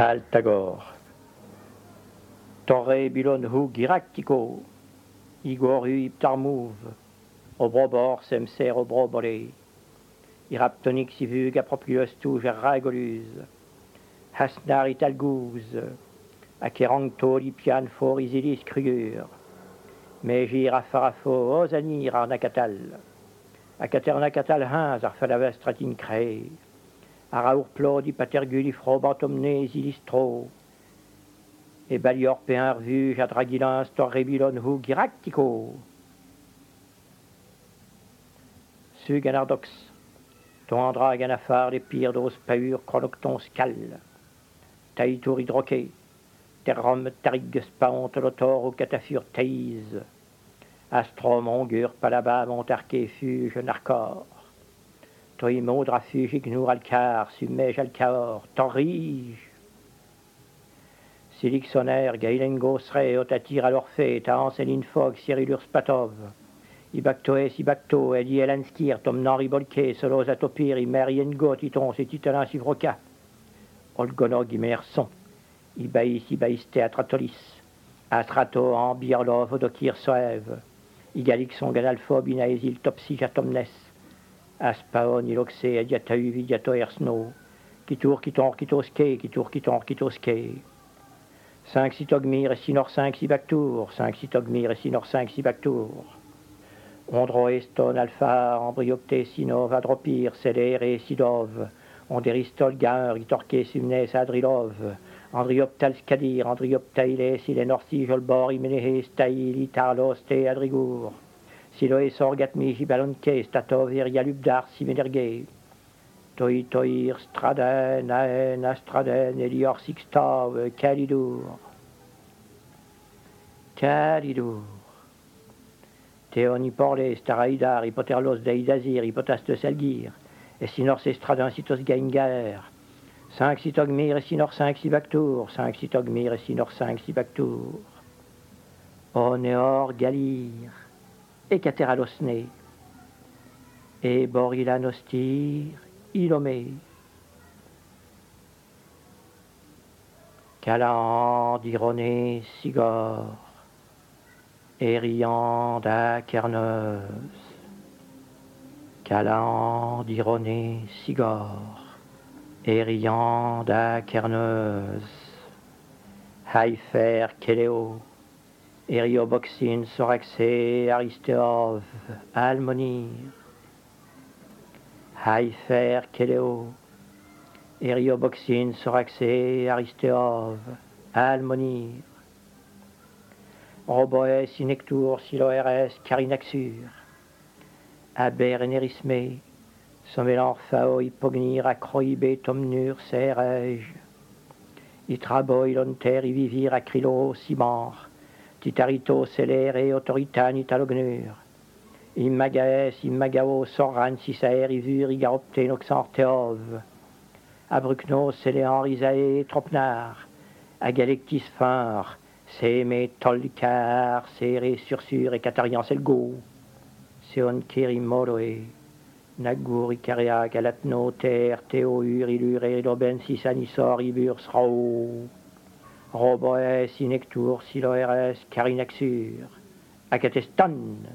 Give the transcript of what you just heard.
Altagor. Torre bilon hu giractico. Igor hu. Obrobor semser obrobole. Iraptonic si vug apropius tu. Hasnar italgouz. Akerang toli pian for isilis crugur. Megir afarafo ozanir arnakatal. Akaternacatal hans ar falavestratin cré. Araour plodi paterguli. Et balior revu jadragilin stor rebilon hu giractico. Su ganardox. Ton andra ganafar les pires dos paur chronocton scal. Taïtour hydroqué. Terrom tarig spaont lotor au catafur taïs. Astrom ongur palaba montarque fuge narcor. Toi modra fuge ignur alcar, sumej alcaor, torrige. Silixoner, gailen gosre, otatir à l'orphée, ta anselin fog, cyrilur spatov. Ibactoes, ibacto, edi elanskir, tom nari bolke, solos atopir, imerien got, iton, c'est titalin sivroca. Olgonog, imerson. Ibaïs, ibaïs, théatratolis. Astrato, ambirlov, odokir, soev. Igalixon, ganalphobe, inaesil, topsi, jatomnes. Aspaon, iloxe, adiatau, vidiato, ersno. Kitour, kitor, kitoske, kitur, kitor, kitoske. 5 citogmir et sinor 5 sibactour, 5 citogmir et sinor 5 sibactour. Ondro eston alpha, embryopte sinov, adropir, célère et sidov. Onderistol gain, ritorque, sumnes, adrilov. Andrioptal skadir, andrioptailes, ilenorsi, jolbor, imenehe, stail, itarlos, te adrigour. Siloe sorgatmi, jibalonke, statov, irialubdar, simenerge. Toi toir straden, aen, astraden, elior sixtav, calidour. Calidour. Théon hyporles, staraidar, hypoterlos deidazir, hypotaste salgir, et sinor sestradin citos gaingaer. 5 citogmir et sinor 5 sibactour, 5 citogmir et sinor 5 sibactour. Oneor galir, et cateralosne, et borilanostir, ilomé. Calan d'ironé sigor, et riant d'acerneuse. Calan d'ironé sigor, et riant d'acerneuse. Haïfer Kéléo, Erioboxine, Soraxé, Aristéov, Almonir. Haïfer Kéléo, Erioboxine, Soraxé, Aristéov, Almonir. Roboès, Inectour, Siloeres, Carinaxur. Aber Enerisme, Sommelan Phao, Hypognir, Acroïbé, Tomnur, Cerej. Itrabo, Ilonter, Ivivir, Acrilo, Simar. Titarito, Celere, Autoritan, Italognur. Immagaes, Immagao, Soran, Sisaer, Ivur, Igaropte, Noxanteov. Abrucnos, Céléan, Risae, Tropnar. Agalectis, Fin, Sémé, Tolcar, Séré, Sursur, et Catarian, Selgo. Seon, Keri, Moloe. Nagur, Icaria, Galatno, Ter, Théo, Ur, Ilur, Eloben, Sisanisor, Ibur, Srao. Roboes, Inectour, Siloeres, Carinaxur. Acatestan.